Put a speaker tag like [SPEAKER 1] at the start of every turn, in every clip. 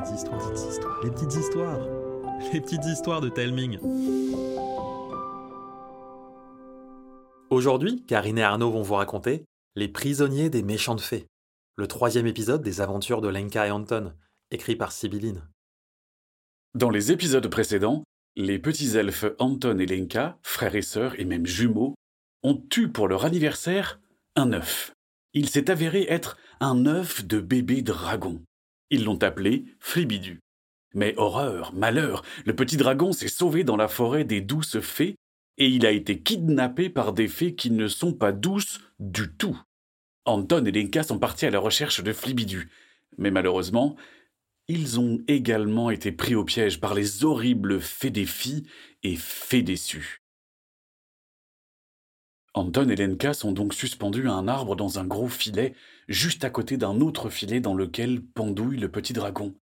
[SPEAKER 1] petites histoires, les petites histoires, les petites histoires, les petites histoires de Telming. Aujourd'hui, Karine et Arnaud vont vous raconter Les prisonniers des méchantes fées, le troisième épisode des aventures de Lenka et Anton, écrit par Sibylline.
[SPEAKER 2] Dans les épisodes précédents, les petits elfes Anton et Lenka, frères et sœurs et même jumeaux, ont eu pour leur anniversaire un œuf. Il s'est avéré être un œuf de bébé dragon. Ils l'ont appelé Flibidu. Mais horreur, malheur, le petit dragon s'est sauvé dans la forêt des douces fées et il a été kidnappé par des fées qui ne sont pas douces du tout. Anton et Lenka sont partis à la recherche de Flibidu, mais malheureusement, ils ont également été pris au piège par les horribles fées des filles et fées déçues. Anton et Lenka sont donc suspendus à un arbre dans un gros filet, juste à côté d'un autre filet dans lequel pendouille le petit dragon.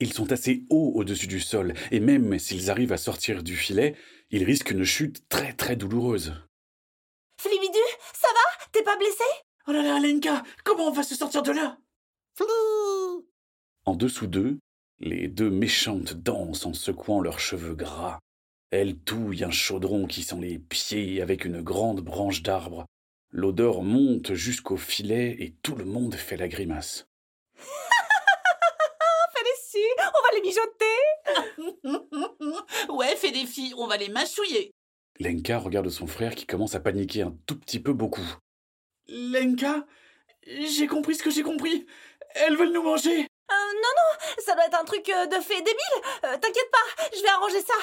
[SPEAKER 2] Ils sont assez hauts au-dessus du sol, et même s'ils arrivent à sortir du filet, ils risquent une chute très très douloureuse.
[SPEAKER 3] Flibidu, ça va? T'es pas blessé?
[SPEAKER 4] Oh là là, Lenka, comment on va se sortir de là?
[SPEAKER 3] Flou
[SPEAKER 2] En dessous d'eux, les deux méchantes dansent en secouant leurs cheveux gras. Elles touillent un chaudron qui sent les pieds avec une grande branche d'arbre. L'odeur monte jusqu'au filet et tout le monde fait la grimace.
[SPEAKER 3] Fais déçu, on va les mijoter
[SPEAKER 4] Ouais, fais des filles, on va les mâchouiller.
[SPEAKER 2] Lenka regarde son frère qui commence à paniquer un tout petit peu beaucoup.
[SPEAKER 4] Lenka, j'ai compris ce que j'ai compris. Elles veulent nous manger.
[SPEAKER 3] Euh, non, non, ça doit être un truc euh, de fée débile Euh, T'inquiète pas, je vais arranger ça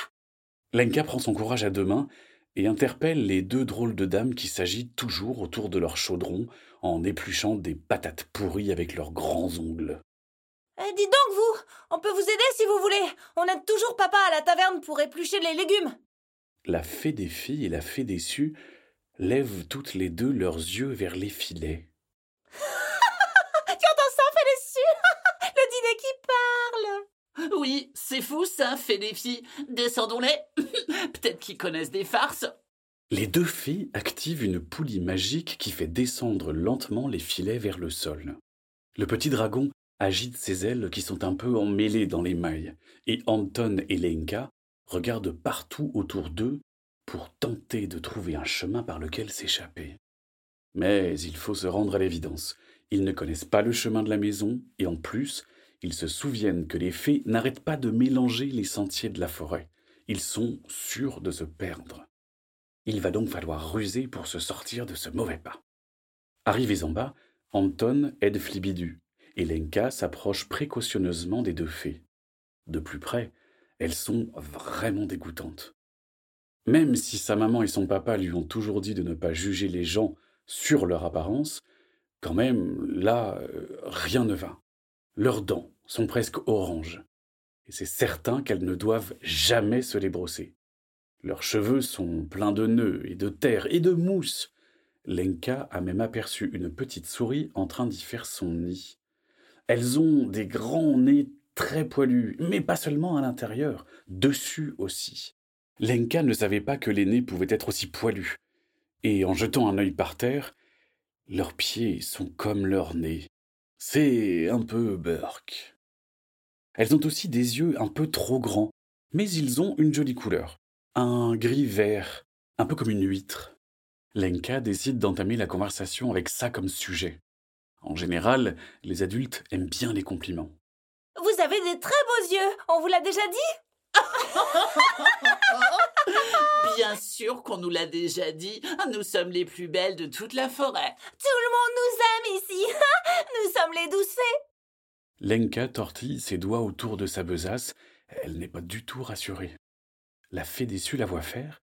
[SPEAKER 2] Lenka prend son courage à deux mains et interpelle les deux drôles de dames qui s'agitent toujours autour de leur chaudron en épluchant des patates pourries avec leurs grands ongles.
[SPEAKER 3] Eh, Dites donc, vous On peut vous aider si vous voulez On aide toujours papa à la taverne pour éplucher les légumes
[SPEAKER 2] La fée des filles et la fée déçue lèvent toutes les deux leurs yeux vers les filets.
[SPEAKER 4] Oui, c'est fou ça, fais des filles. Descendons-les. Peut-être qu'ils connaissent des farces.
[SPEAKER 2] Les deux filles activent une poulie magique qui fait descendre lentement les filets vers le sol. Le petit dragon agite ses ailes qui sont un peu emmêlées dans les mailles, et Anton et Lenka regardent partout autour d'eux pour tenter de trouver un chemin par lequel s'échapper. Mais il faut se rendre à l'évidence. Ils ne connaissent pas le chemin de la maison, et en plus, ils se souviennent que les fées n'arrêtent pas de mélanger les sentiers de la forêt. Ils sont sûrs de se perdre. Il va donc falloir ruser pour se sortir de ce mauvais pas. Arrivés en bas, Anton aide Flibidu, et Lenka s'approche précautionneusement des deux fées. De plus près, elles sont vraiment dégoûtantes. Même si sa maman et son papa lui ont toujours dit de ne pas juger les gens sur leur apparence, quand même, là, euh, rien ne va. Leurs dents sont presque oranges, et c'est certain qu'elles ne doivent jamais se les brosser. Leurs cheveux sont pleins de nœuds et de terre et de mousse. Lenka a même aperçu une petite souris en train d'y faire son nid. Elles ont des grands nez très poilus, mais pas seulement à l'intérieur, dessus aussi. Lenka ne savait pas que les nez pouvaient être aussi poilus, et en jetant un œil par terre, leurs pieds sont comme leurs nez. C'est un peu burk. Elles ont aussi des yeux un peu trop grands, mais ils ont une jolie couleur. Un gris vert, un peu comme une huître. Lenka décide d'entamer la conversation avec ça comme sujet. En général, les adultes aiment bien les compliments.
[SPEAKER 3] Vous avez des très beaux yeux, on vous l'a déjà dit?
[SPEAKER 4] Bien sûr qu'on nous l'a déjà dit. Nous sommes les plus belles de toute la forêt.
[SPEAKER 3] Tout le monde nous aime ici Nous sommes les douces fées
[SPEAKER 2] Lenka tortille ses doigts autour de sa besace. Elle n'est pas du tout rassurée. La fée déçue la voit faire,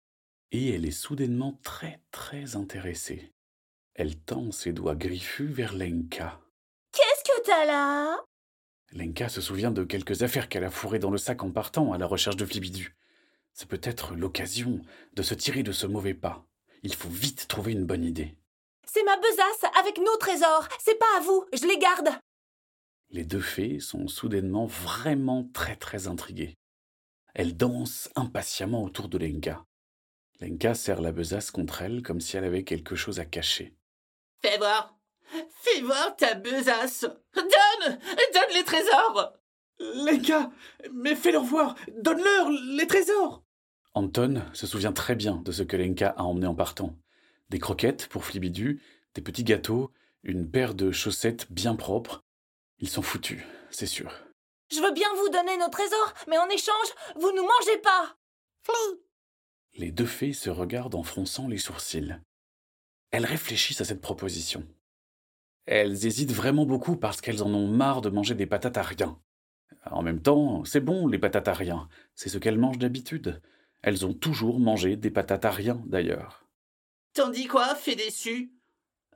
[SPEAKER 2] et elle est soudainement très très intéressée. Elle tend ses doigts griffus vers Lenka.
[SPEAKER 3] Qu'est-ce que t'as là?
[SPEAKER 2] Lenka se souvient de quelques affaires qu'elle a fourrées dans le sac en partant à la recherche de Flibidu. C'est peut-être l'occasion de se tirer de ce mauvais pas. Il faut vite trouver une bonne idée.
[SPEAKER 3] C'est ma besace avec nos trésors C'est pas à vous, je les garde
[SPEAKER 2] Les deux fées sont soudainement vraiment très très intriguées. Elles dansent impatiemment autour de Lenka. Lenka serre la besace contre elle comme si elle avait quelque chose à cacher.
[SPEAKER 4] Fais voir. Fais voir ta besace. Donne Donne les trésors
[SPEAKER 2] Lenka Mais fais-leur voir Donne-leur les trésors Anton se souvient très bien de ce que Lenka a emmené en partant. Des croquettes pour Flibidu, des petits gâteaux, une paire de chaussettes bien propres. Ils sont foutus, c'est sûr.
[SPEAKER 3] Je veux bien vous donner nos trésors, mais en échange, vous nous mangez pas
[SPEAKER 2] Les deux fées se regardent en fronçant les sourcils. Elles réfléchissent à cette proposition. Elles hésitent vraiment beaucoup parce qu'elles en ont marre de manger des patates à rien. En même temps, c'est bon les patates à rien, c'est ce qu'elles mangent d'habitude. Elles ont toujours mangé des patates à rien d'ailleurs.
[SPEAKER 4] T'en dis quoi, fait déçu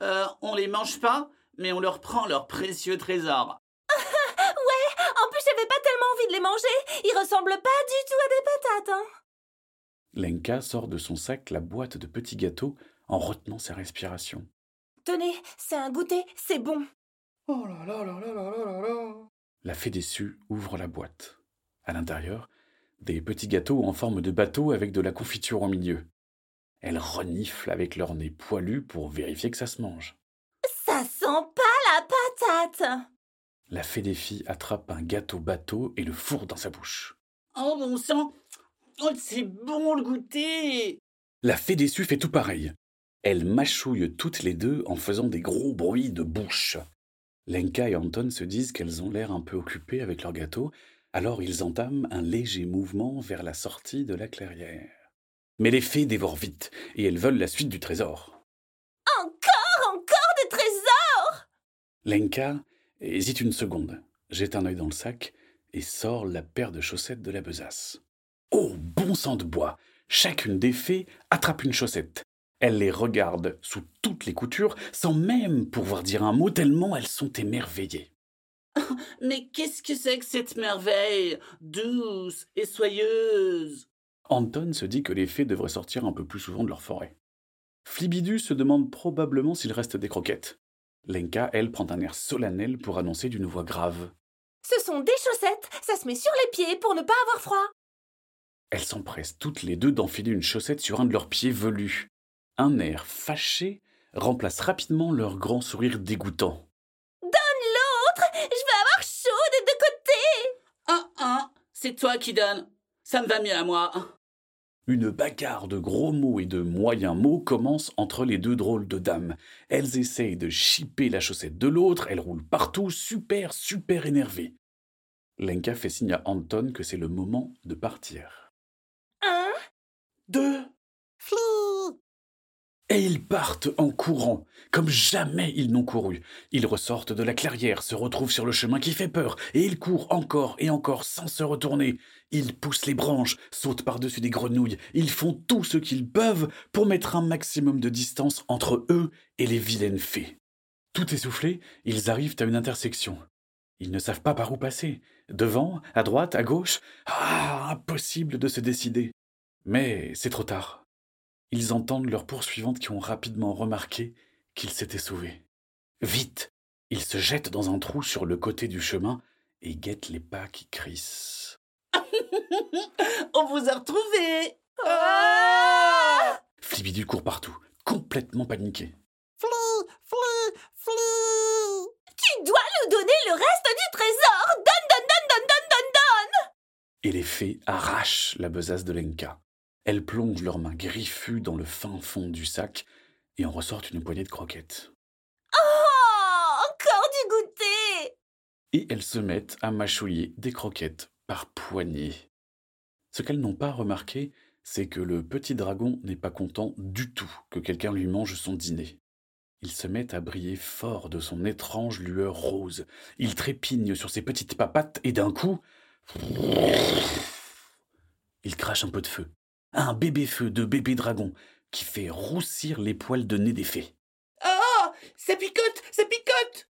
[SPEAKER 4] euh, On les mange pas, mais on leur prend leurs précieux trésors.
[SPEAKER 3] ouais, en plus j'avais pas tellement envie de les manger. Ils ressemblent pas du tout à des patates, hein.
[SPEAKER 2] Lenka sort de son sac la boîte de petits gâteaux en retenant sa respiration.
[SPEAKER 3] Tenez, c'est un goûter, c'est bon.
[SPEAKER 2] Oh là là là là là là là La fée déçue ouvre la boîte. À l'intérieur, des petits gâteaux en forme de bateau avec de la confiture au milieu. Elle renifle avec leur nez poilu pour vérifier que ça se mange.
[SPEAKER 3] Ça sent pas la patate
[SPEAKER 2] La fée des filles attrape un gâteau bateau et le fourre dans sa bouche.
[SPEAKER 4] Oh bon sang Oh, c'est bon le goûter
[SPEAKER 2] La fée déçue fait tout pareil. Elles mâchouillent toutes les deux en faisant des gros bruits de bouche. Lenka et Anton se disent qu'elles ont l'air un peu occupées avec leur gâteau, alors ils entament un léger mouvement vers la sortie de la clairière. Mais les fées dévorent vite, et elles veulent la suite du trésor.
[SPEAKER 3] Encore, encore des trésors
[SPEAKER 2] Lenka hésite une seconde, jette un œil dans le sac et sort la paire de chaussettes de la besace. Oh, bon sang de bois Chacune des fées attrape une chaussette. Elle les regarde sous toutes les coutures, sans même pouvoir dire un mot, tellement elles sont émerveillées.
[SPEAKER 4] Mais qu'est-ce que c'est que cette merveille? Douce et soyeuse
[SPEAKER 2] Anton se dit que les fées devraient sortir un peu plus souvent de leur forêt. Flibidu se demande probablement s'il reste des croquettes. Lenka, elle, prend un air solennel pour annoncer d'une voix grave.
[SPEAKER 3] Ce sont des chaussettes, ça se met sur les pieds pour ne pas avoir froid.
[SPEAKER 2] Elles s'empressent toutes les deux d'enfiler une chaussette sur un de leurs pieds velus. Un air fâché remplace rapidement leur grand sourire dégoûtant.
[SPEAKER 3] Donne l'autre Je veux avoir chaud des deux côtés
[SPEAKER 4] Ah, ah, c'est toi qui donnes. Ça me va mieux à moi.
[SPEAKER 2] Une bagarre de gros mots et de moyens mots commence entre les deux drôles de dames. Elles essayent de chipper la chaussette de l'autre, elles roulent partout, super, super énervées. Lenka fait signe à Anton que c'est le moment de partir.
[SPEAKER 3] Un,
[SPEAKER 2] Deux,
[SPEAKER 3] flou
[SPEAKER 2] Et ils partent en courant, comme jamais ils n'ont couru. Ils ressortent de la clairière, se retrouvent sur le chemin qui fait peur, et ils courent encore et encore sans se retourner. Ils poussent les branches, sautent par-dessus des grenouilles, ils font tout ce qu'ils peuvent pour mettre un maximum de distance entre eux et les vilaines fées. Tout essoufflés, ils arrivent à une intersection. Ils ne savent pas par où passer. Devant, à droite, à gauche. Ah, impossible de se décider. Mais c'est trop tard ils entendent leurs poursuivantes qui ont rapidement remarqué qu'ils s'étaient sauvés. Vite, ils se jettent dans un trou sur le côté du chemin et guettent les pas qui crissent.
[SPEAKER 4] On vous a retrouvés
[SPEAKER 3] Ah
[SPEAKER 2] Flibidu court partout, complètement paniqué.
[SPEAKER 3] Flou Flou Flou Tu dois nous donner le reste du trésor Donne, donne, donne, donne, donne, donne, donne
[SPEAKER 2] Et les fées arrachent la besace de Lenka. Elles plongent leurs mains griffues dans le fin fond du sac et en ressortent une poignée de croquettes.
[SPEAKER 3] Oh Encore du goûter
[SPEAKER 2] Et elles se mettent à mâchouiller des croquettes par poignées. Ce qu'elles n'ont pas remarqué, c'est que le petit dragon n'est pas content du tout que quelqu'un lui mange son dîner. Il se met à briller fort de son étrange lueur rose. Il trépigne sur ses petites papates et d'un coup... Il crache un peu de feu un bébé feu de bébé dragon qui fait roussir les poils de nez des fées.
[SPEAKER 4] Oh Ça picote Ça picote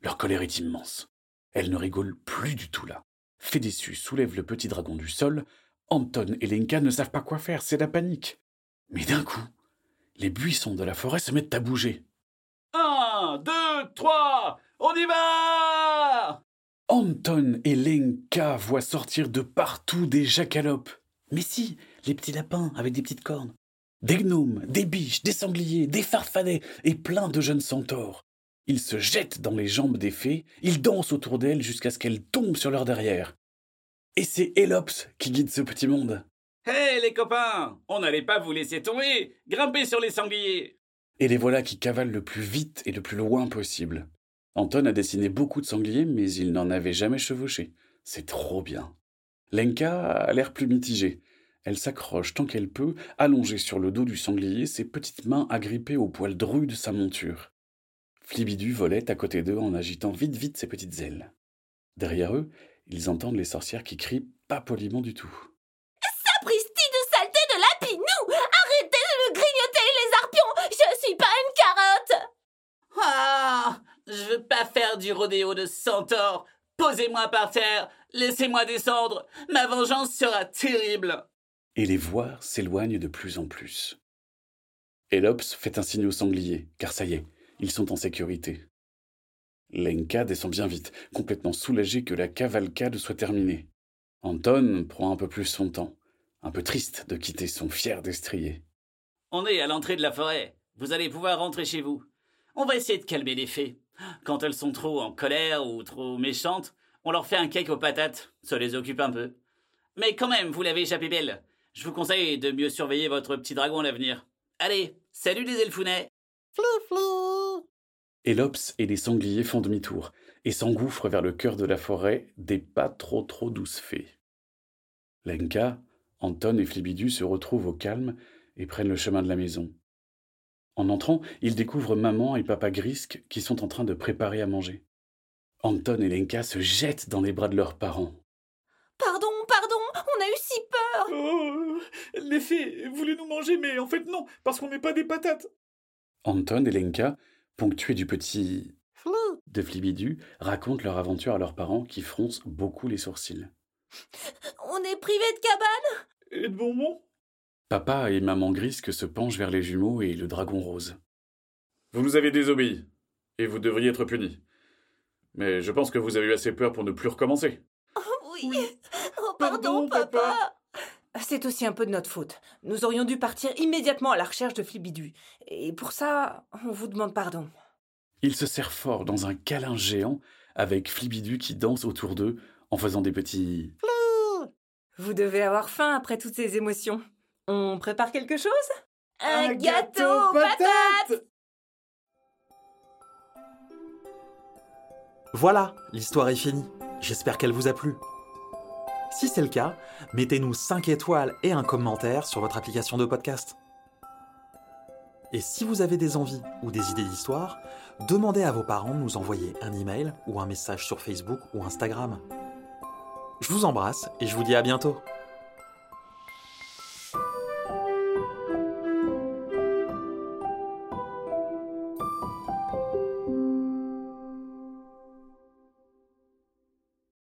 [SPEAKER 2] Leur colère est immense. Elles ne rigolent plus du tout là. Fée déçue soulève le petit dragon du sol. Anton et Lenka ne savent pas quoi faire, c'est la panique. Mais d'un coup, les buissons de la forêt se mettent à bouger.
[SPEAKER 5] Un, deux, trois, on y va
[SPEAKER 2] Anton et Lenka voient sortir de partout des jacalopes. Mais si, les petits lapins avec des petites cornes. Des gnomes, des biches, des sangliers, des farfadets et plein de jeunes centaures. Ils se jettent dans les jambes des fées, ils dansent autour d'elles jusqu'à ce qu'elles tombent sur leur derrière. Et c'est Elops qui guide ce petit monde.
[SPEAKER 5] Hé les copains On n'allait pas vous laisser tomber Grimpez sur les sangliers
[SPEAKER 2] Et les voilà qui cavalent le plus vite et le plus loin possible. Anton a dessiné beaucoup de sangliers, mais il n'en avait jamais chevauché. C'est trop bien. Lenka a l'air plus mitigée. Elle s'accroche tant qu'elle peut, allongée sur le dos du sanglier, ses petites mains agrippées au poil dru de sa monture. Flibidu volait à côté d'eux en agitant vite vite ses petites ailes. Derrière eux, ils entendent les sorcières qui crient pas poliment du tout.
[SPEAKER 3] Sapristi de saleté de lapinou Arrêtez de me grignoter les arpions Je suis pas une carotte
[SPEAKER 4] Ah Je veux pas faire du rodéo de centaure Posez-moi par terre Laissez-moi descendre Ma vengeance sera terrible
[SPEAKER 2] Et les voix s'éloignent de plus en plus. Elops fait un signe au sanglier, car ça y est, ils sont en sécurité. Lenka descend bien vite, complètement soulagé que la cavalcade soit terminée. Anton prend un peu plus son temps, un peu triste de quitter son fier destrier.
[SPEAKER 4] On est à l'entrée de la forêt. Vous allez pouvoir rentrer chez vous. On va essayer de calmer les fées. Quand elles sont trop en colère ou trop méchantes, on leur fait un cake aux patates. Ça les occupe un peu. Mais quand même, vous l'avez échappé belle. Je vous conseille de mieux surveiller votre petit dragon à l'avenir. Allez, salut les elfounets
[SPEAKER 2] Elops et les sangliers font demi-tour et s'engouffrent vers le cœur de la forêt des pas trop trop douces fées. Lenka, Anton et Flibidu se retrouvent au calme et prennent le chemin de la maison. En entrant, ils découvrent maman et papa Grisque qui sont en train de préparer à manger. Anton et Lenka se jettent dans les bras de leurs parents.
[SPEAKER 3] Pardon, pardon On a eu si peur
[SPEAKER 5] Oh Les fées voulaient nous manger, mais en fait non, parce qu'on n'est pas des patates
[SPEAKER 2] Anton et Lenka, ponctués du petit de Flibidu, racontent leur aventure à leurs parents qui froncent beaucoup les sourcils.
[SPEAKER 3] On est privé de cabane
[SPEAKER 5] Et de bonbons
[SPEAKER 2] Papa et maman Grisque se penchent vers les jumeaux et le dragon rose.
[SPEAKER 5] Vous nous avez désobéi, et vous devriez être punis. Mais je pense que vous avez eu assez peur pour ne plus recommencer.
[SPEAKER 3] Oui. Oh, pardon,
[SPEAKER 5] Pardon, papa.
[SPEAKER 3] papa.
[SPEAKER 6] C'est aussi un peu de notre faute. Nous aurions dû partir immédiatement à la recherche de Flibidu. Et pour ça, on vous demande pardon.
[SPEAKER 2] Ils se serrent fort dans un câlin géant avec Flibidu qui danse autour d'eux en faisant des petits
[SPEAKER 6] Vous devez avoir faim après toutes ces émotions. On prépare quelque chose?
[SPEAKER 3] Un, gâteau aux patates
[SPEAKER 1] Voilà, l'histoire est finie. J'espère qu'elle vous a plu. Si c'est le cas, mettez-nous 5 étoiles et un commentaire sur votre application de podcast. Et si vous avez des envies ou des idées d'histoire, demandez à vos parents de nous envoyer un email ou un message sur Facebook ou Instagram. Je vous embrasse et je vous dis à bientôt.